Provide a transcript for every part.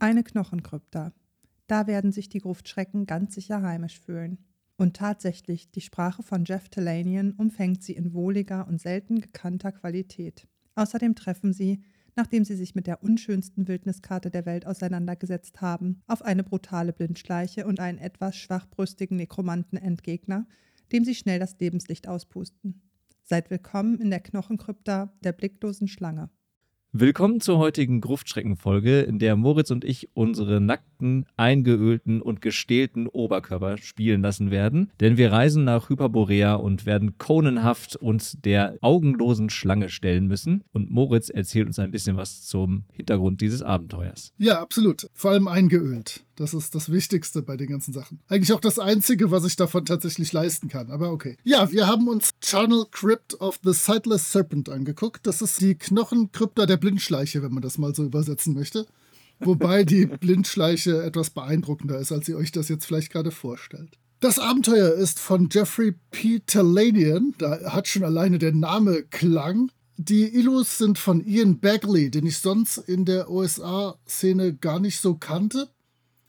Eine Knochenkrypta. Da werden sich die Gruftschrecken ganz sicher heimisch fühlen. Und tatsächlich, die Sprache von Jeff Talanian umfängt sie in wohliger und selten gekannter Qualität. Außerdem treffen sie, nachdem sie sich mit der unschönsten Wildniskarte der Welt auseinandergesetzt haben, auf eine brutale Blindschleiche und einen etwas schwachbrüstigen Nekromanten-Endgegner, dem sie schnell das Lebenslicht auspusten. Seid willkommen in der Knochenkrypta der blicklosen Schlange. Willkommen zur heutigen Gruftschreckenfolge, in der Moritz und ich unsere nackten, eingeölten und gestählten Oberkörper spielen lassen werden. Denn wir reisen nach Hyperborea und werden konenhaft uns der augenlosen Schlange stellen müssen. Und Moritz erzählt uns ein bisschen was zum Hintergrund dieses Abenteuers. Ja, absolut. Vor allem eingeölt. Das ist das Wichtigste bei den ganzen Sachen. Eigentlich auch das Einzige, was ich davon tatsächlich leisten kann. Aber okay. Ja, wir haben uns Charnel Crypt of the Sightless Serpent angeguckt. Das ist die Knochenkrypta der Blindschleiche, wenn man das mal so übersetzen möchte. Wobei die Blindschleiche etwas beeindruckender ist, als ihr euch das jetzt vielleicht gerade vorstellt. Das Abenteuer ist von Jeffrey P. Talanian. Da hat schon alleine der Name Klang. Die Illus sind von Ian Bagley, den ich sonst in der USA-Szene gar nicht so kannte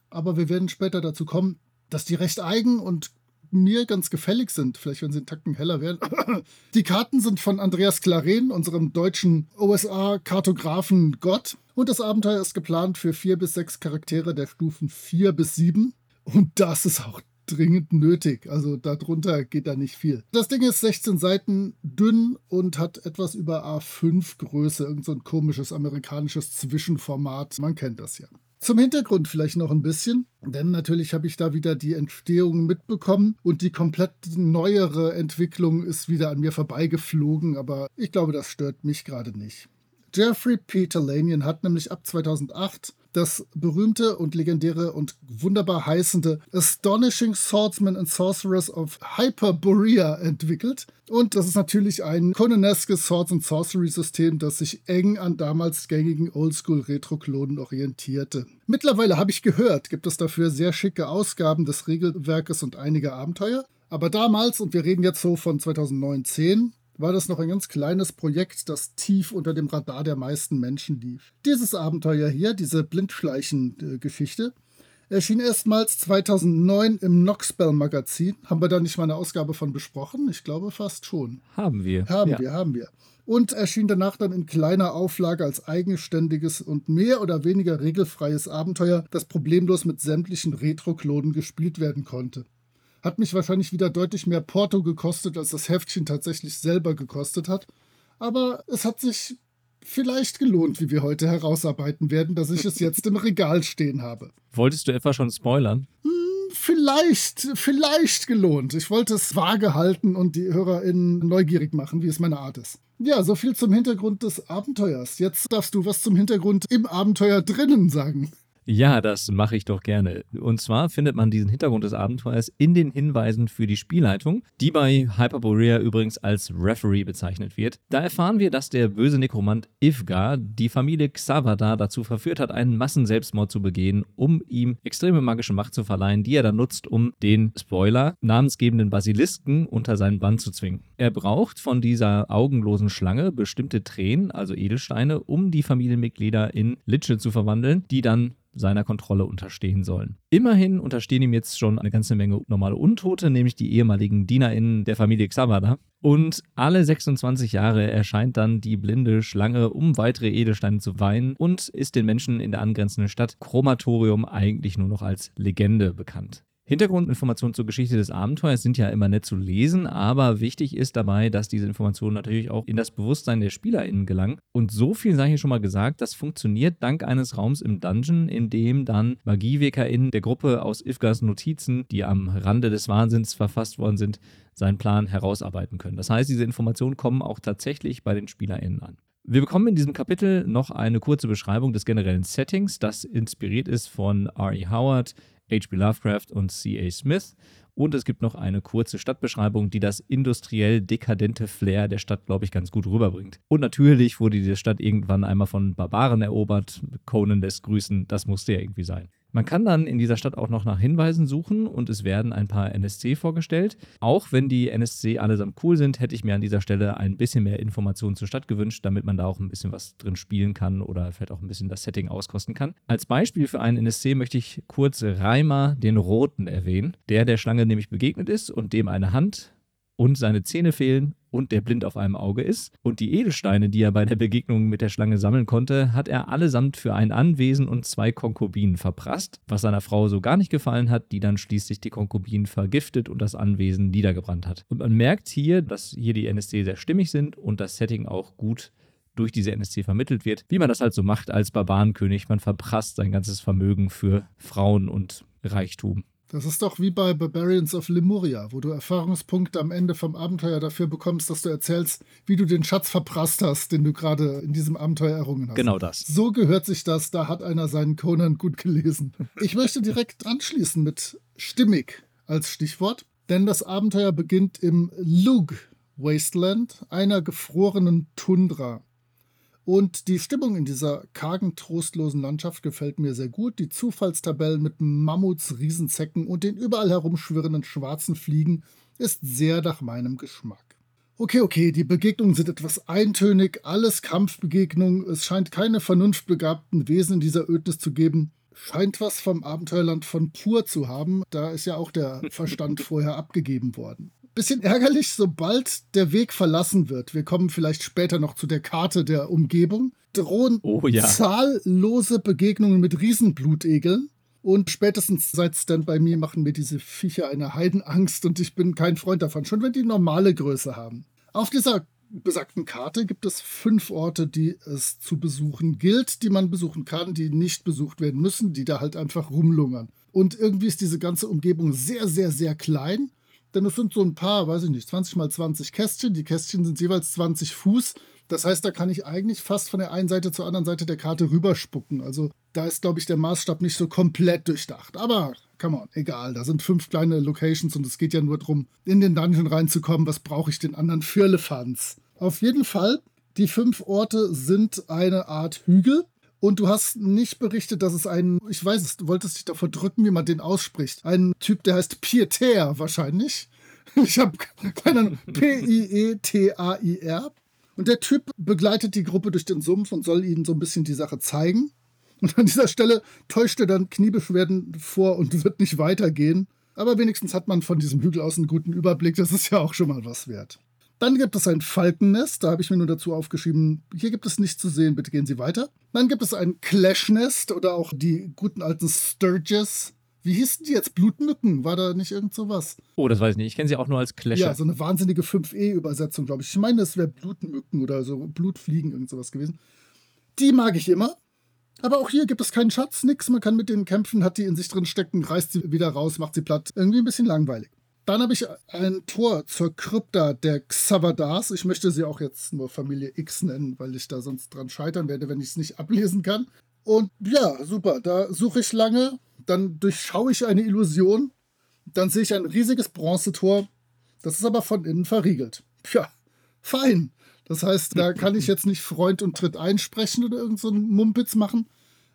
aber wir werden später dazu kommen, dass die recht eigen und mir ganz gefällig sind, vielleicht wenn sie einen Tacken heller werden. Die Karten sind von Andreas Claren, unserem deutschen OSA-Kartografen Gott. Und das Abenteuer ist geplant für vier bis sechs Charaktere der Stufen vier bis sieben. Und das ist auch dringend nötig. Also darunter geht da nicht viel. Das Ding ist 16 Seiten dünn und hat etwas über A5 Größe. Irgend so ein komisches amerikanisches Zwischenformat. Man kennt das ja. Zum Hintergrund vielleicht noch ein bisschen, denn natürlich habe ich da wieder die Entstehung mitbekommen und die komplett neuere Entwicklung ist wieder an mir vorbeigeflogen, aber ich glaube, das stört mich gerade nicht. Jeffrey Peter Lanian hat nämlich ab 2008 das berühmte und legendäre und wunderbar heißende Astonishing Swordsmen and Sorcerers of Hyperborea entwickelt. Und das ist natürlich ein Conaneskes Swords and Sorcery System, das sich eng an damals gängigen Oldschool Retro-Klonen orientierte. Mittlerweile habe ich gehört, gibt es dafür sehr schicke Ausgaben des Regelwerkes und einige Abenteuer. Aber damals, und wir reden jetzt so von 2009-10, war das noch ein ganz kleines Projekt, das tief unter dem Radar der meisten Menschen lief. Dieses Abenteuer hier, diese Blindschleichen-Geschichte, erschien erstmals 2009 im Noxbell Magazin. Haben wir da nicht mal eine Ausgabe von besprochen? Ich glaube fast schon. Haben wir. Haben ja. wir, haben wir. Und erschien danach dann in kleiner Auflage als eigenständiges und mehr oder weniger regelfreies Abenteuer, das problemlos mit sämtlichen Retro-Klonen gespielt werden konnte. Hat mich wahrscheinlich wieder deutlich mehr Porto gekostet, als das Heftchen tatsächlich selber gekostet hat. Aber es hat sich vielleicht gelohnt, wie wir heute herausarbeiten werden, dass ich es jetzt im Regal stehen habe. Wolltest du etwa schon spoilern? Hm, vielleicht, vielleicht gelohnt. Ich wollte es vage halten und die HörerInnen neugierig machen, wie es meine Art ist. Ja, so viel zum Hintergrund des Abenteuers. Jetzt darfst du was zum Hintergrund im Abenteuer drinnen sagen. Ja, das mache ich doch gerne. Und zwar findet man diesen Hintergrund des Abenteuers in den Hinweisen für die Spielleitung, die bei Hyperborea übrigens als Referee bezeichnet wird. Da erfahren wir, dass der böse Nekromant Ivgar die Familie Xavada dazu verführt hat, einen Massenselbstmord zu begehen, um ihm extreme magische Macht zu verleihen, die er dann nutzt, um den Spoiler namensgebenden Basilisken unter seinen Bann zu zwingen. Er braucht von dieser augenlosen Schlange bestimmte Tränen, also Edelsteine, um die Familienmitglieder in Liche zu verwandeln, die dann seiner Kontrolle unterstehen sollen. Immerhin unterstehen ihm jetzt schon eine ganze Menge normale Untote, nämlich die ehemaligen DienerInnen der Familie Xavada. Und alle 26 Jahre erscheint dann die blinde Schlange, um weitere Edelsteine zu weinen und ist den Menschen in der angrenzenden Stadt Chromatorium eigentlich nur noch als Legende bekannt. Hintergrundinformationen zur Geschichte des Abenteuers sind ja immer nett zu lesen, aber wichtig ist dabei, dass diese Informationen natürlich auch in das Bewusstsein der SpielerInnen gelangen. Und so viel sei hier schon mal gesagt, das funktioniert dank eines Raums im Dungeon, in dem dann MagiewekerInnen der Gruppe aus Ifgas Notizen, die am Rande des Wahnsinns verfasst worden sind, seinen Plan herausarbeiten können. Das heißt, diese Informationen kommen auch tatsächlich bei den SpielerInnen an. Wir bekommen in diesem Kapitel noch eine kurze Beschreibung des generellen Settings, das inspiriert ist von R.E. Howard, H.P. Lovecraft und C.A. Smith. Und es gibt noch eine kurze Stadtbeschreibung, die das industriell dekadente Flair der Stadt, glaube ich, ganz gut rüberbringt. Und natürlich wurde diese Stadt irgendwann einmal von Barbaren erobert. Conan lässt grüßen, das musste ja irgendwie sein. Man kann dann in dieser Stadt auch noch nach Hinweisen suchen und es werden ein paar NSC vorgestellt. Auch wenn die NSC allesamt cool sind, hätte ich mir an dieser Stelle ein bisschen mehr Informationen zur Stadt gewünscht, damit man da auch ein bisschen was drin spielen kann oder vielleicht auch ein bisschen das Setting auskosten kann. Als Beispiel für einen NSC möchte ich kurz Reimer den Roten erwähnen, der der Schlange nämlich begegnet ist und dem eine Hand und seine Zähne fehlen und der blind auf einem Auge ist. Und die Edelsteine, die er bei der Begegnung mit der Schlange sammeln konnte, hat er allesamt für ein Anwesen und zwei Konkubinen verprasst, was seiner Frau so gar nicht gefallen hat, die dann schließlich die Konkubinen vergiftet und das Anwesen niedergebrannt hat. Und man merkt hier, dass hier die NSC sehr stimmig sind und das Setting auch gut durch diese NSC vermittelt wird, wie man das halt so macht als Barbarenkönig. Man verprasst sein ganzes Vermögen für Frauen und Reichtum. Das ist doch wie bei Barbarians of Lemuria, wo du Erfahrungspunkte am Ende vom Abenteuer dafür bekommst, dass du erzählst, wie du den Schatz verprasst hast, den du gerade in diesem Abenteuer errungen hast. Genau das. So gehört sich das, da hat einer seinen Conan gut gelesen. Ich möchte direkt anschließen mit stimmig als Stichwort, denn das Abenteuer beginnt im Lug Wasteland, einer gefrorenen Tundra. Und die Stimmung in dieser kargen, trostlosen Landschaft gefällt mir sehr gut. Die Zufallstabellen mit Mammuts, Riesenzecken und den überall herumschwirrenden schwarzen Fliegen ist sehr nach meinem Geschmack. Okay, okay, die Begegnungen sind etwas eintönig, alles Kampfbegegnungen, es scheint keine vernunftbegabten Wesen in dieser Ödnis zu geben. Scheint was vom Abenteuerland von Pur zu haben, da ist ja auch der Verstand vorher abgegeben worden bisschen ärgerlich, sobald der Weg verlassen wird. Wir kommen vielleicht später noch zu der Karte der Umgebung. Drohen oh, ja. zahllose Begegnungen mit Riesenblutegeln. Und spätestens seit Stand by Me machen mir diese Viecher eine Heidenangst und ich bin kein Freund davon, schon wenn die normale Größe haben. Auf dieser besagten Karte gibt es fünf Orte, die es zu besuchen gilt, die man besuchen kann, die nicht besucht werden müssen, die da halt einfach rumlungern. Und irgendwie ist diese ganze Umgebung sehr, sehr, sehr klein denn es sind so ein paar, weiß ich nicht, 20 mal 20 Kästchen. Die Kästchen sind jeweils 20 Fuß. Das heißt, da kann ich eigentlich fast von der einen Seite zur anderen Seite der Karte rüberspucken. Also da ist, glaube ich, der Maßstab nicht so komplett durchdacht. Aber, come on, egal. Da sind fünf kleine Locations und es geht ja nur darum, in den Dungeon reinzukommen. Was brauche ich den anderen für Firlefanz? Auf jeden Fall, die fünf Orte sind eine Art Hügel. Und du hast nicht berichtet, dass es einen, ich weiß es, du wolltest dich davor drücken, wie man den ausspricht. Ein Typ, der heißt Pieter wahrscheinlich. Ich habe keinen P-I-E-T-A-I-R. Und der Typ begleitet die Gruppe durch den Sumpf und soll ihnen so ein bisschen die Sache zeigen. Und an dieser Stelle täuscht er dann Kniebeschwerden vor und wird nicht weitergehen. Aber wenigstens hat man von diesem Hügel aus einen guten Überblick. Das ist ja auch schon mal was wert. Dann gibt es ein Falkennest, da habe ich mir nur dazu aufgeschrieben, hier gibt es nichts zu sehen, bitte gehen Sie weiter. Dann gibt es ein Clashnest oder auch die guten alten Sturges. Wie hießen die jetzt? Blutmücken? War da nicht irgend sowas? Oh, das weiß ich nicht. Ich kenne sie auch nur als Clasher. Ja, so eine wahnsinnige 5E-Übersetzung, glaube ich. Ich meine, das wäre Blutmücken oder so Blutfliegen, irgend sowas gewesen. Die mag ich immer. Aber auch hier gibt es keinen Schatz, nix. Man kann mit denen kämpfen, hat die in sich drin stecken, reißt sie wieder raus, macht sie platt. Irgendwie ein bisschen langweilig. Dann habe ich ein Tor zur Krypta der Xavadars. Ich möchte sie auch jetzt nur Familie X nennen, weil ich da sonst dran scheitern werde, wenn ich es nicht ablesen kann. Und ja, super, da suche ich lange, dann durchschaue ich eine Illusion, dann sehe ich ein riesiges Bronzetor, das ist aber von innen verriegelt. Tja, fein. Das heißt, da kann ich jetzt nicht Freund und Tritt einsprechen oder irgend so Mumpitz machen.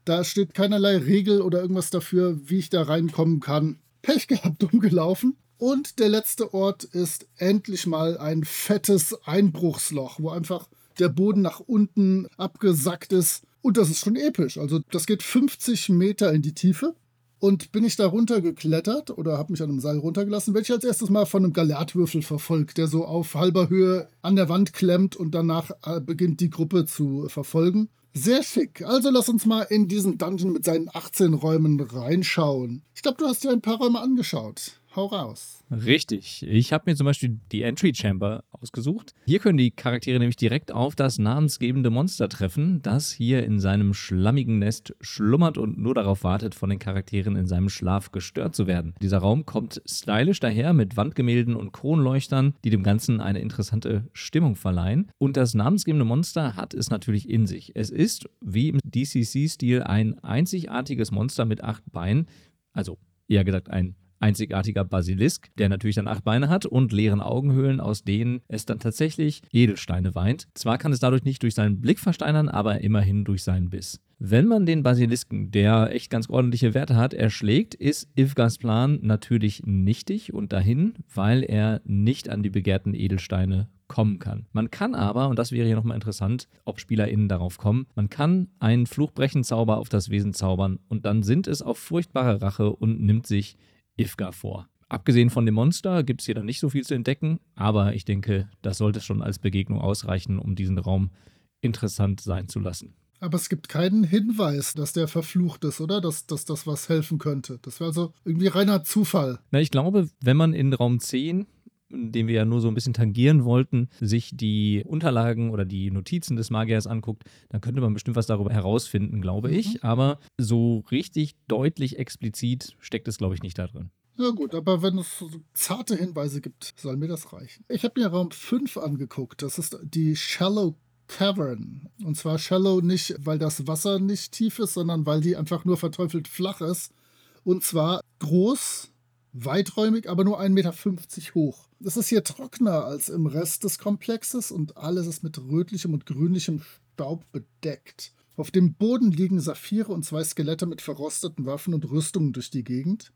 Da steht keinerlei Regel oder irgendwas dafür, wie ich da reinkommen kann. Pech gehabt, umgelaufen. Und der letzte Ort ist endlich mal ein fettes Einbruchsloch, wo einfach der Boden nach unten abgesackt ist. Und das ist schon episch. Also das geht 50 Meter in die Tiefe. Und bin ich da runtergeklettert oder habe mich an einem Seil runtergelassen, werde ich als erstes mal von einem Galertwürfel verfolgt, der so auf halber Höhe an der Wand klemmt und danach äh, beginnt die Gruppe zu verfolgen. Sehr schick. Also lass uns mal in diesen Dungeon mit seinen 18 Räumen reinschauen. Ich glaube, du hast dir ein paar Räume angeschaut. Hau raus. Richtig. Ich habe mir zum Beispiel die Entry Chamber ausgesucht. Hier können die Charaktere nämlich direkt auf das namensgebende Monster treffen, das hier in seinem schlammigen Nest schlummert und nur darauf wartet, von den Charakteren in seinem Schlaf gestört zu werden. Dieser Raum kommt stylisch daher mit Wandgemälden und Kronleuchtern, die dem Ganzen eine interessante Stimmung verleihen. Und das namensgebende Monster hat es natürlich in sich. Es ist, wie im DCC-Stil, ein einzigartiges Monster mit acht Beinen, also eher gesagt ein einzigartiger Basilisk, der natürlich dann acht Beine hat und leeren Augenhöhlen, aus denen es dann tatsächlich Edelsteine weint. Zwar kann es dadurch nicht durch seinen Blick versteinern, aber immerhin durch seinen Biss. Wenn man den Basilisken, der echt ganz ordentliche Werte hat, erschlägt, ist Ivgas Plan natürlich nichtig und dahin, weil er nicht an die begehrten Edelsteine kommen kann. Man kann aber, und das wäre hier nochmal interessant, ob SpielerInnen darauf kommen, man kann einen Fluchbrechenzauber auf das Wesen zaubern und dann sind es auf furchtbare Rache und nimmt sich Ifga vor. Abgesehen von dem Monster gibt es hier dann nicht so viel zu entdecken, aber ich denke, das sollte schon als Begegnung ausreichen, um diesen Raum interessant sein zu lassen. Aber es gibt keinen Hinweis, dass der verflucht ist, oder? Dass, dass das was helfen könnte. Das wäre also irgendwie reiner Zufall. Na, ich glaube, wenn man in Raum 10 den wir ja nur so ein bisschen tangieren wollten, sich die Unterlagen oder die Notizen des Magiers anguckt, dann könnte man bestimmt was darüber herausfinden, glaube mhm. ich. Aber so richtig deutlich explizit steckt es, glaube ich, nicht da drin. Ja gut, aber wenn es so zarte Hinweise gibt, soll mir das reichen. Ich habe mir Raum 5 angeguckt. Das ist die Shallow Cavern. Und zwar Shallow nicht, weil das Wasser nicht tief ist, sondern weil die einfach nur verteufelt flach ist. Und zwar groß, weiträumig, aber nur 1,50 Meter hoch. Es ist hier trockener als im Rest des Komplexes und alles ist mit rötlichem und grünlichem Staub bedeckt. Auf dem Boden liegen Saphire und zwei Skelette mit verrosteten Waffen und Rüstungen durch die Gegend.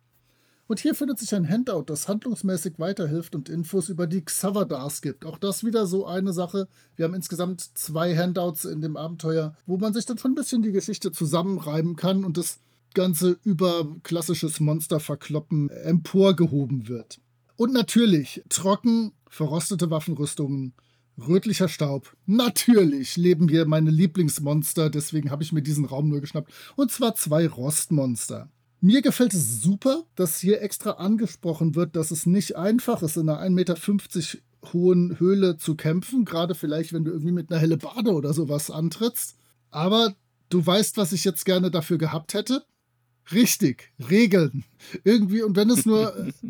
Und hier findet sich ein Handout, das handlungsmäßig weiterhilft und Infos über die Xavadars gibt. Auch das wieder so eine Sache. Wir haben insgesamt zwei Handouts in dem Abenteuer, wo man sich dann schon ein bisschen die Geschichte zusammenreiben kann und das Ganze über klassisches Monsterverkloppen emporgehoben wird. Und natürlich trocken, verrostete Waffenrüstungen, rötlicher Staub. Natürlich leben hier meine Lieblingsmonster, deswegen habe ich mir diesen Raum nur geschnappt. Und zwar zwei Rostmonster. Mir gefällt es super, dass hier extra angesprochen wird, dass es nicht einfach ist, in einer 1,50 Meter hohen Höhle zu kämpfen, gerade vielleicht, wenn du irgendwie mit einer Hellebade oder sowas antrittst. Aber du weißt, was ich jetzt gerne dafür gehabt hätte. Richtig, Regeln. Irgendwie, und wenn es nur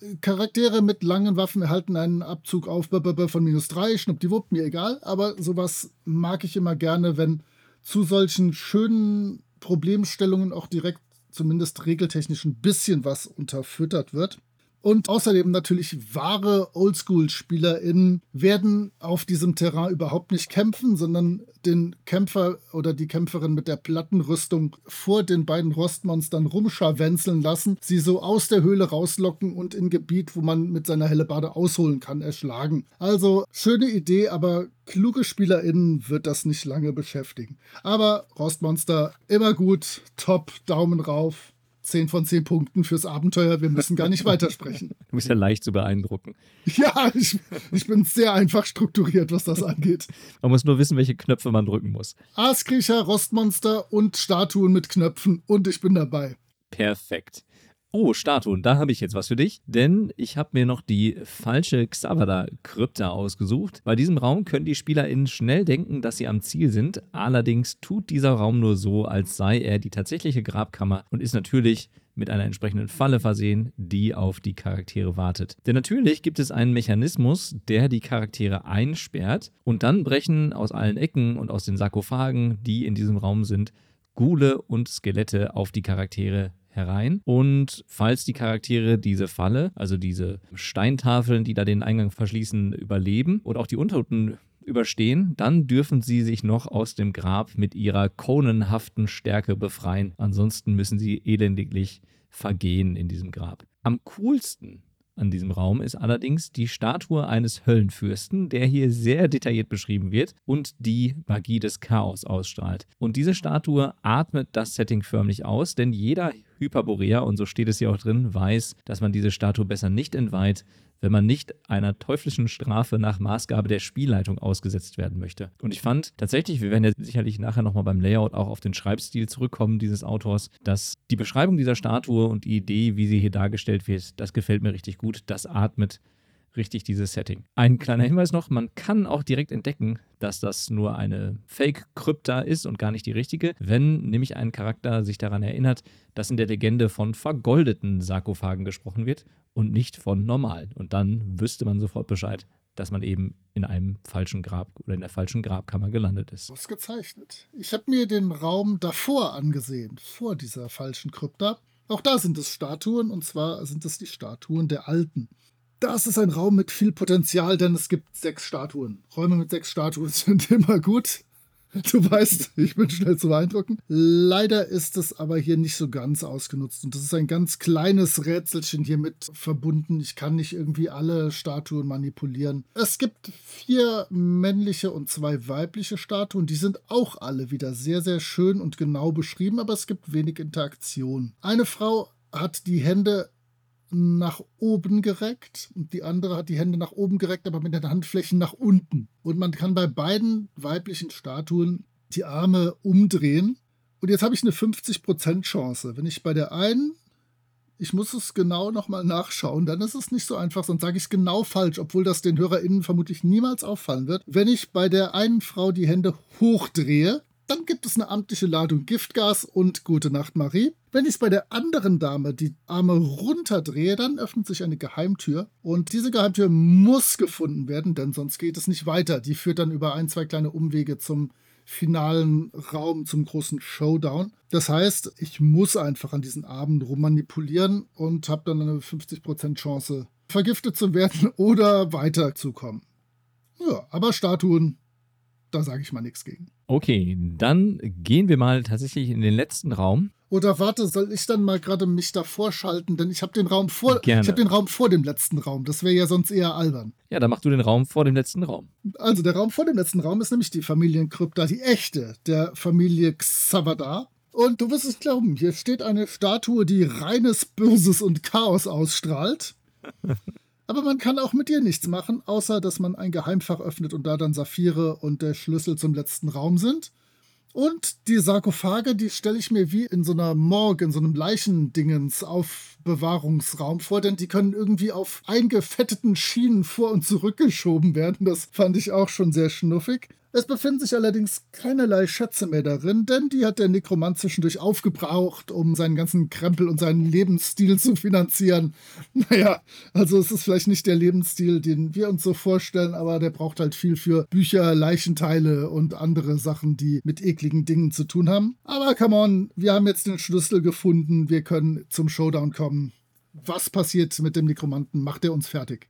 äh, Charaktere mit langen Waffen erhalten einen Abzug auf von minus 3, schnuppdiwupp, mir egal, aber sowas mag ich immer gerne, wenn zu solchen schönen Problemstellungen auch direkt zumindest regeltechnisch ein bisschen was unterfüttert wird. Und außerdem natürlich wahre Oldschool-SpielerInnen werden auf diesem Terrain überhaupt nicht kämpfen, sondern den Kämpfer oder die Kämpferin mit der Plattenrüstung vor den beiden Rostmonstern rumscharwenzeln lassen, sie so aus der Höhle rauslocken und in Gebiet, wo man mit seiner Hellebade ausholen kann, erschlagen. Also schöne Idee, aber kluge SpielerInnen wird das nicht lange beschäftigen. Aber Rostmonster immer gut, top, Daumen rauf. 10 von 10 Punkten fürs Abenteuer. Wir müssen gar nicht weitersprechen. Du bist ja leicht zu beeindrucken. Ja, ich, ich bin sehr einfach strukturiert, was das angeht. Man muss nur wissen, welche Knöpfe man drücken muss. Aaskriecher, Rostmonster und Statuen mit Knöpfen und ich bin dabei. Perfekt. Oh, Statuen, da habe ich jetzt was für dich, denn ich habe mir noch die falsche Xavada-Krypta ausgesucht. Bei diesem Raum können die SpielerInnen schnell denken, dass sie am Ziel sind. Allerdings tut dieser Raum nur so, als sei er die tatsächliche Grabkammer und ist natürlich mit einer entsprechenden Falle versehen, die auf die Charaktere wartet. Denn natürlich gibt es einen Mechanismus, der die Charaktere einsperrt und dann brechen aus allen Ecken und aus den Sarkophagen, die in diesem Raum sind, Gule und Skelette auf die Charaktere herein. Und falls die Charaktere diese Falle, also diese Steintafeln, die da den Eingang verschließen, überleben und auch die Untoten überstehen, dann dürfen sie sich noch aus dem Grab mit ihrer konenhaften Stärke befreien. Ansonsten müssen sie elendiglich vergehen in diesem Grab. Am coolsten an diesem Raum ist allerdings die Statue eines Höllenfürsten, der hier sehr detailliert beschrieben wird und die Magie des Chaos ausstrahlt. Und diese Statue atmet das Setting förmlich aus, denn jeder Hyperborea, und so steht es hier auch drin, weiß, dass man diese Statue besser nicht entweiht, wenn man nicht einer teuflischen Strafe nach Maßgabe der Spielleitung ausgesetzt werden möchte. Und ich fand tatsächlich, wir werden ja sicherlich nachher nochmal beim Layout auch auf den Schreibstil zurückkommen dieses Autors, dass die Beschreibung dieser Statue und die Idee, wie sie hier dargestellt wird, das gefällt mir richtig gut. Das atmet richtig dieses Setting. Ein kleiner Hinweis noch, man kann auch direkt entdecken, dass das nur eine Fake-Krypta ist und gar nicht die richtige, wenn nämlich ein Charakter sich daran erinnert, dass in der Legende von vergoldeten Sarkophagen gesprochen wird und nicht von normalen. Und dann wüsste man sofort Bescheid, dass man eben in einem falschen Grab oder in der falschen Grabkammer gelandet ist. Ausgezeichnet. Ich habe mir den Raum davor angesehen, vor dieser falschen Krypta. Auch da sind es Statuen, und zwar sind es die Statuen der Alten. Das ist ein Raum mit viel Potenzial, denn es gibt sechs Statuen. Räume mit sechs Statuen sind immer gut. Du weißt, ich bin schnell zu beeindrucken. Leider ist es aber hier nicht so ganz ausgenutzt. Und das ist ein ganz kleines Rätselchen hier mit verbunden. Ich kann nicht irgendwie alle Statuen manipulieren. Es gibt vier männliche und zwei weibliche Statuen. Die sind auch alle wieder sehr, sehr schön und genau beschrieben, aber es gibt wenig Interaktion. Eine Frau hat die Hände nach oben gereckt und die andere hat die Hände nach oben gereckt, aber mit den Handflächen nach unten. Und man kann bei beiden weiblichen Statuen die Arme umdrehen. Und jetzt habe ich eine 50% Chance. Wenn ich bei der einen, ich muss es genau nochmal nachschauen, dann ist es nicht so einfach, sonst sage ich es genau falsch, obwohl das den HörerInnen vermutlich niemals auffallen wird. Wenn ich bei der einen Frau die Hände hochdrehe, dann gibt es eine amtliche Ladung Giftgas und Gute Nacht Marie. Wenn ich es bei der anderen Dame die Arme runterdrehe, dann öffnet sich eine Geheimtür. Und diese Geheimtür muss gefunden werden, denn sonst geht es nicht weiter. Die führt dann über ein, zwei kleine Umwege zum finalen Raum, zum großen Showdown. Das heißt, ich muss einfach an diesen Abend rummanipulieren und habe dann eine 50% Chance, vergiftet zu werden oder weiterzukommen. Ja, aber Statuen da sage ich mal nichts gegen. Okay, dann gehen wir mal tatsächlich in den letzten Raum. Oder warte, soll ich dann mal gerade mich davor schalten? Denn ich habe den Raum vor, Gerne. ich habe den Raum vor dem letzten Raum. Das wäre ja sonst eher albern. Ja, dann mach du den Raum vor dem letzten Raum. Also der Raum vor dem letzten Raum ist nämlich die Familienkrypta, die echte der Familie Xavada. Und du wirst es glauben, hier steht eine Statue, die reines Böses und Chaos ausstrahlt. Aber man kann auch mit ihr nichts machen, außer dass man ein Geheimfach öffnet und da dann Saphire und der Schlüssel zum letzten Raum sind. Und die Sarkophage, die stelle ich mir wie in so einer Morgue, in so einem Leichendingens Aufbewahrungsraum vor, denn die können irgendwie auf eingefetteten Schienen vor und zurückgeschoben werden. Das fand ich auch schon sehr schnuffig. Es befinden sich allerdings keinerlei Schätze mehr darin, denn die hat der Nekromant zwischendurch aufgebraucht, um seinen ganzen Krempel und seinen Lebensstil zu finanzieren. Naja, also es ist vielleicht nicht der Lebensstil, den wir uns so vorstellen, aber der braucht halt viel für Bücher, Leichenteile und andere Sachen, die mit ekligen Dingen zu tun haben. Aber come on, wir haben jetzt den Schlüssel gefunden, wir können zum Showdown kommen. Was passiert mit dem Nekromanten? Macht er uns fertig?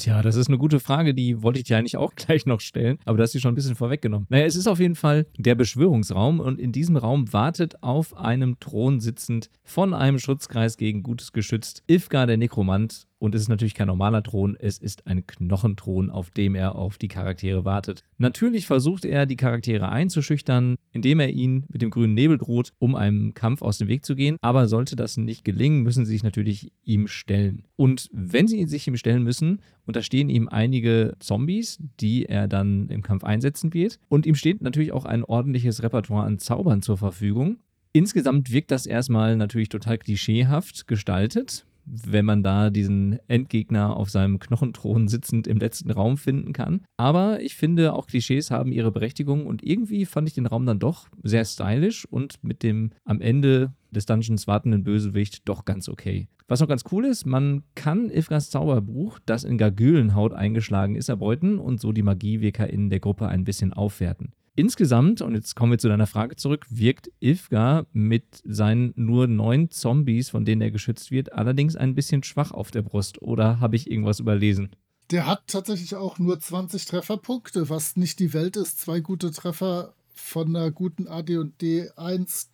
Tja, das ist eine gute Frage, die wollte ich dir eigentlich auch gleich noch stellen, aber hast sie schon ein bisschen vorweggenommen. Naja, es ist auf jeden Fall der Beschwörungsraum und in diesem Raum wartet auf einem Thron sitzend von einem Schutzkreis gegen Gutes geschützt Ifgar der Nekromant und es ist natürlich kein normaler Thron, es ist ein Knochenthron, auf dem er auf die Charaktere wartet. Natürlich versucht er, die Charaktere einzuschüchtern, indem er ihnen mit dem grünen Nebel droht, um einem Kampf aus dem Weg zu gehen. Aber sollte das nicht gelingen, müssen sie sich natürlich ihm stellen. Und wenn sie sich ihm stellen müssen, unterstehen ihm einige Zombies, die er dann im Kampf einsetzen wird. Und ihm steht natürlich auch ein ordentliches Repertoire an Zaubern zur Verfügung. Insgesamt wirkt das erstmal natürlich total klischeehaft gestaltet wenn man da diesen Endgegner auf seinem Knochenthron sitzend im letzten Raum finden kann. Aber ich finde, auch Klischees haben ihre Berechtigung und irgendwie fand ich den Raum dann doch sehr stylisch und mit dem am Ende des Dungeons wartenden Bösewicht doch ganz okay. Was noch ganz cool ist, man kann Ifras Zauberbuch, das in Gargülenhaut eingeschlagen ist, erbeuten und so die MagiewirkerInnen der Gruppe ein bisschen aufwerten. Insgesamt, und jetzt kommen wir zu deiner Frage zurück, wirkt Ifgar mit seinen nur neun Zombies, von denen er geschützt wird, allerdings ein bisschen schwach auf der Brust. Oder habe ich irgendwas überlesen? Der hat tatsächlich auch nur 20 Trefferpunkte, was nicht die Welt ist. Zwei gute Treffer von einer guten AD&D 1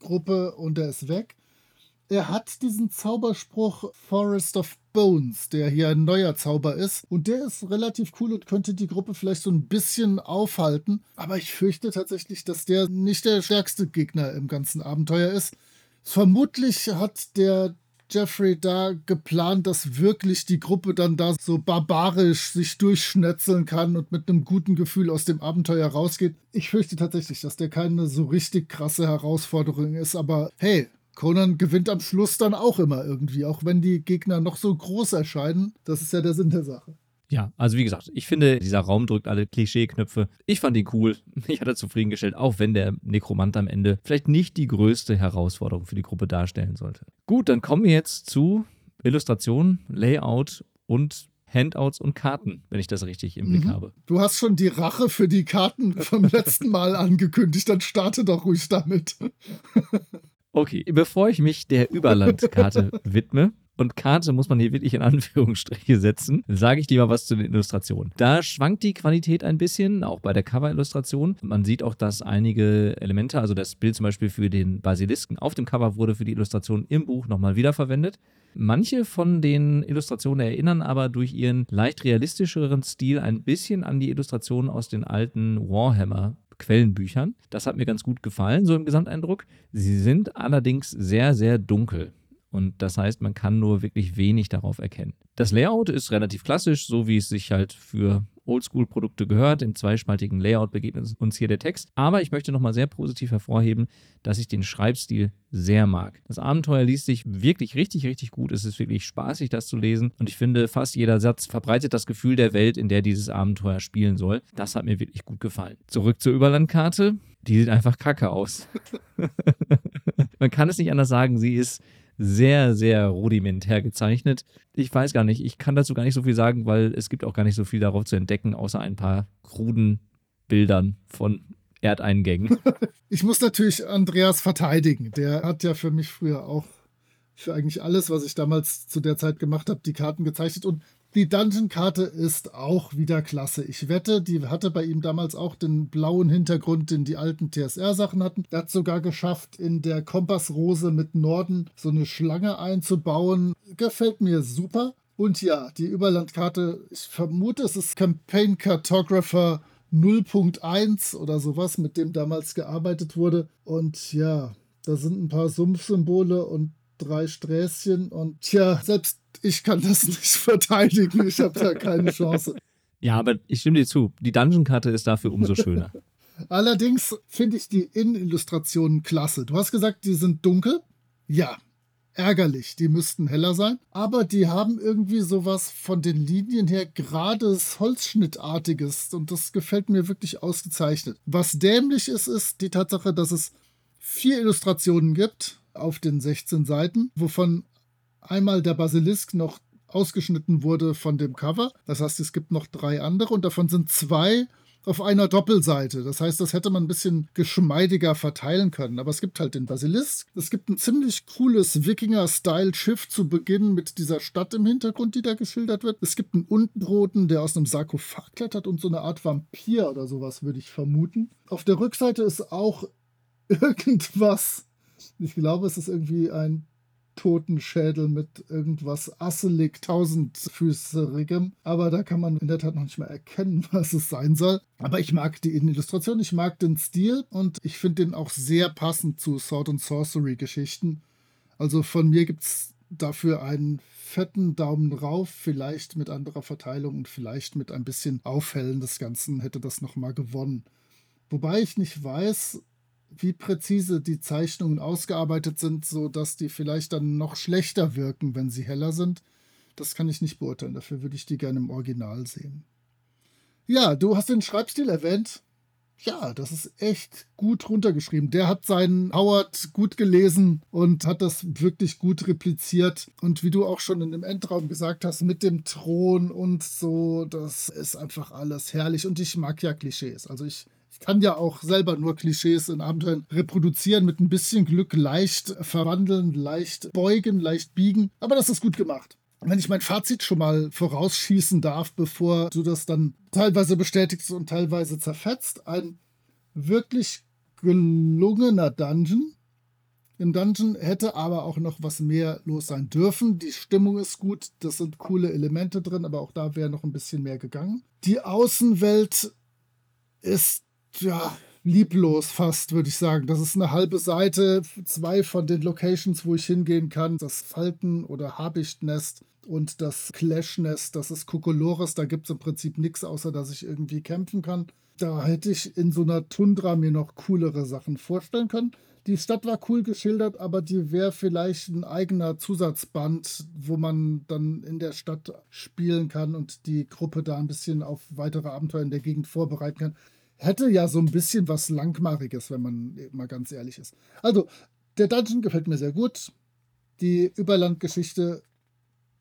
Gruppe und er ist weg. Er hat diesen Zauberspruch Forest of Bones, der hier ein neuer Zauber ist. Und der ist relativ cool und könnte die Gruppe vielleicht so ein bisschen aufhalten. Aber ich fürchte tatsächlich, dass der nicht der stärkste Gegner im ganzen Abenteuer ist. Vermutlich hat der Jeffrey da geplant, dass wirklich die Gruppe dann da so barbarisch sich durchschnetzeln kann und mit einem guten Gefühl aus dem Abenteuer rausgeht. Ich fürchte tatsächlich, dass der keine so richtig krasse Herausforderung ist, aber hey, Conan gewinnt am Schluss dann auch immer irgendwie, auch wenn die Gegner noch so groß erscheinen. Das ist ja der Sinn der Sache. Ja, also wie gesagt, ich finde, dieser Raum drückt alle Klischeeknöpfe. Ich fand ihn cool. Ich hatte zufriedengestellt, auch wenn der Nekromant am Ende vielleicht nicht die größte Herausforderung für die Gruppe darstellen sollte. Gut, dann kommen wir jetzt zu Illustration, Layout und Handouts und Karten, wenn ich das richtig im Blick mhm. habe. Du hast schon die Rache für die Karten vom letzten Mal angekündigt, dann starte doch ruhig damit. Okay, bevor ich mich der Überlandkarte widme, und Karte muss man hier wirklich in Anführungsstriche setzen, sage ich lieber was zu den Illustrationen. Da schwankt die Qualität ein bisschen, auch bei der Cover-Illustration. Man sieht auch, dass einige Elemente, also das Bild zum Beispiel für den Basilisken auf dem Cover wurde für die Illustration im Buch nochmal wiederverwendet. Manche von den Illustrationen erinnern aber durch ihren leicht realistischeren Stil ein bisschen an die Illustrationen aus den alten Warhammer Quellenbüchern. Das hat mir ganz gut gefallen, so im Gesamteindruck. Sie sind allerdings sehr, sehr dunkel. Und das heißt, man kann nur wirklich wenig darauf erkennen. Das Layout ist relativ klassisch, so wie es sich halt für Oldschool-Produkte gehört. Im zweispaltigen Layout begegnet uns hier der Text. Aber ich möchte nochmal sehr positiv hervorheben, dass ich den Schreibstil sehr mag. Das Abenteuer liest sich wirklich richtig, richtig gut. Es ist wirklich spaßig, das zu lesen. Und ich finde, fast jeder Satz verbreitet das Gefühl der Welt, in der dieses Abenteuer spielen soll. Das hat mir wirklich gut gefallen. Zurück zur Überlandkarte. Die sieht einfach kacke aus. Man kann es nicht anders sagen. Sie ist sehr, sehr rudimentär gezeichnet. Ich weiß gar nicht, ich kann dazu gar nicht so viel sagen, weil es gibt auch gar nicht so viel darauf zu entdecken, außer ein paar kruden Bildern von Erdeingängen. Ich muss natürlich Andreas verteidigen. Der hat ja für mich früher auch für eigentlich alles, was ich damals zu der Zeit gemacht habe, die Karten gezeichnet. Und die Dungeon-Karte ist auch wieder klasse. Ich wette, die hatte bei ihm damals auch den blauen Hintergrund, den die alten TSR-Sachen hatten. Er hat sogar geschafft, in der Kompassrose mit Norden so eine Schlange einzubauen. Gefällt mir super. Und ja, die Überlandkarte, ich vermute, es ist Campaign Cartographer 0.1 oder sowas, mit dem damals gearbeitet wurde. Und ja, da sind ein paar Sumpfsymbole und drei Sträßchen. Und tja, selbst ich kann das nicht verteidigen. Ich habe da keine Chance. Ja, aber ich stimme dir zu. Die Dungeon-Karte ist dafür umso schöner. Allerdings finde ich die Innenillustrationen klasse. Du hast gesagt, die sind dunkel. Ja, ärgerlich. Die müssten heller sein. Aber die haben irgendwie sowas von den Linien her gerades, Holzschnittartiges. Und das gefällt mir wirklich ausgezeichnet. Was dämlich ist, ist die Tatsache, dass es vier Illustrationen gibt auf den 16 Seiten, wovon einmal der Basilisk noch ausgeschnitten wurde von dem Cover. Das heißt, es gibt noch drei andere und davon sind zwei auf einer Doppelseite. Das heißt, das hätte man ein bisschen geschmeidiger verteilen können. Aber es gibt halt den Basilisk. Es gibt ein ziemlich cooles Wikinger-Style-Schiff zu Beginn mit dieser Stadt im Hintergrund, die da geschildert wird. Es gibt einen Untenroten, der aus einem Sarkophag klettert und so eine Art Vampir oder sowas, würde ich vermuten. Auf der Rückseite ist auch irgendwas. Ich glaube, es ist irgendwie ein Totenschädel mit irgendwas asselig, tausendfüßerigem. Aber da kann man in der Tat noch nicht mehr erkennen, was es sein soll. Aber ich mag die Innenillustration, ich mag den Stil und ich finde den auch sehr passend zu Sword and Sorcery Geschichten. Also von mir gibt es dafür einen fetten Daumen rauf, vielleicht mit anderer Verteilung und vielleicht mit ein bisschen Aufhellen des Ganzen hätte das nochmal gewonnen. Wobei ich nicht weiß, wie präzise die Zeichnungen ausgearbeitet sind, sodass die vielleicht dann noch schlechter wirken, wenn sie heller sind. Das kann ich nicht beurteilen. Dafür würde ich die gerne im Original sehen. Ja, du hast den Schreibstil erwähnt. Ja, das ist echt gut runtergeschrieben. Der hat seinen Howard gut gelesen und hat das wirklich gut repliziert. Und wie du auch schon in dem Endraum gesagt hast, mit dem Thron und so, das ist einfach alles herrlich. Und ich mag ja Klischees. Also ich ich kann ja auch selber nur Klischees in Abenteuern reproduzieren, mit ein bisschen Glück leicht verwandeln, leicht beugen, leicht biegen. Aber das ist gut gemacht. Wenn ich mein Fazit schon mal vorausschießen darf, bevor du das dann teilweise bestätigst und teilweise zerfetzt, ein wirklich gelungener Dungeon. Im Dungeon hätte aber auch noch was mehr los sein dürfen. Die Stimmung ist gut, das sind coole Elemente drin, aber auch da wäre noch ein bisschen mehr gegangen. Die Außenwelt ist ja, lieblos fast, würde ich sagen. Das ist eine halbe Seite, zwei von den Locations, wo ich hingehen kann. Das Falken- oder Habichtnest und das Clash-Nest, das ist Kokolores. Da gibt es im Prinzip nichts, außer dass ich irgendwie kämpfen kann. Da hätte ich in so einer Tundra mir noch coolere Sachen vorstellen können. Die Stadt war cool geschildert, aber die wäre vielleicht ein eigener Zusatzband, wo man dann in der Stadt spielen kann und die Gruppe da ein bisschen auf weitere Abenteuer in der Gegend vorbereiten kann. Hätte ja so ein bisschen was Langmariges, wenn man mal ganz ehrlich ist. Also, der Dungeon gefällt mir sehr gut. Die Überlandgeschichte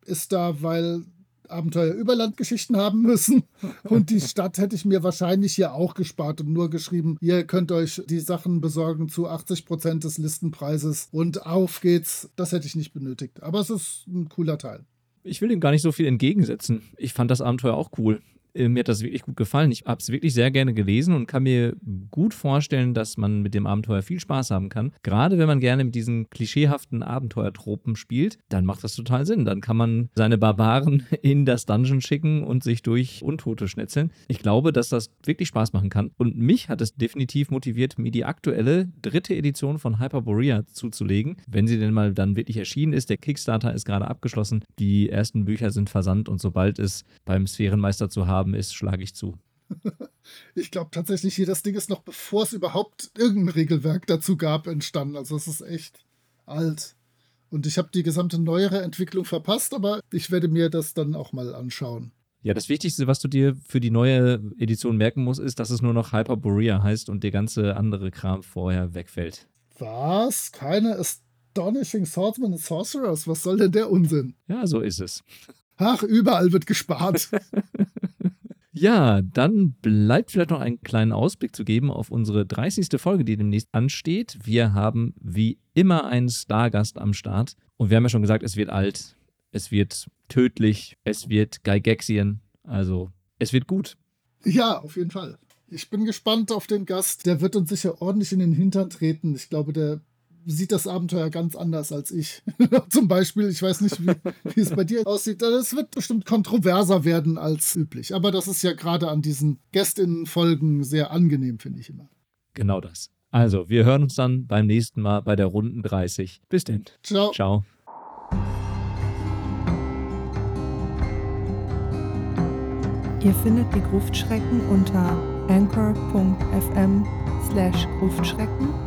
ist da, weil Abenteuer-Überlandgeschichten haben müssen. Und die Stadt hätte ich mir wahrscheinlich hier auch gespart und nur geschrieben, ihr könnt euch die Sachen besorgen zu 80 Prozent des Listenpreises und auf geht's. Das hätte ich nicht benötigt. Aber es ist ein cooler Teil. Ich will dem gar nicht so viel entgegensetzen. Ich fand das Abenteuer auch cool. Äh, mir hat das wirklich gut gefallen. Ich habe es wirklich sehr gerne gelesen und kann mir gut vorstellen, dass man mit dem Abenteuer viel Spaß haben kann. Gerade wenn man gerne mit diesen klischeehaften Abenteuertropen spielt, dann macht das total Sinn. Dann kann man seine Barbaren in das Dungeon schicken und sich durch Untote schnetzeln. Ich glaube, dass das wirklich Spaß machen kann. Und mich hat es definitiv motiviert, mir die aktuelle dritte Edition von Hyperborea zuzulegen, wenn sie denn mal dann wirklich erschienen ist. Der Kickstarter ist gerade abgeschlossen. Die ersten Bücher sind versandt und sobald es beim Sphärenmeister zu haben ist, schlage ich zu. Ich glaube tatsächlich hier, das Ding ist noch bevor es überhaupt irgendein Regelwerk dazu gab, entstanden. Also es ist echt alt. Und ich habe die gesamte neuere Entwicklung verpasst, aber ich werde mir das dann auch mal anschauen. Ja, das Wichtigste, was du dir für die neue Edition merken musst, ist, dass es nur noch Hyperborea heißt und der ganze andere Kram vorher wegfällt. Was? Keine Astonishing Swordsman and Sorcerers? Was soll denn der Unsinn? Ja, so ist es. Ach, überall wird gespart. Ja, dann bleibt vielleicht noch einen kleinen Ausblick zu geben auf unsere 30. Folge, die demnächst ansteht. Wir haben wie immer einen Stargast am Start. Und wir haben ja schon gesagt, es wird alt, es wird tödlich, es wird Gygaxian. Also, es wird gut. Ja, auf jeden Fall. Ich bin gespannt auf den Gast. Der wird uns sicher ordentlich in den Hintern treten. Ich glaube, der sieht das Abenteuer ganz anders als ich. Zum Beispiel, ich weiß nicht, wie, wie es bei dir aussieht. Es wird bestimmt kontroverser werden als üblich. Aber das ist ja gerade an diesen Gästinnen-Folgen sehr angenehm, finde ich immer. Genau das. Also, wir hören uns dann beim nächsten Mal bei der Runden 30. Bis denn. Ciao. Ciao. Ihr findet die Gruftschrecken unter anchor.fm slash Gruftschrecken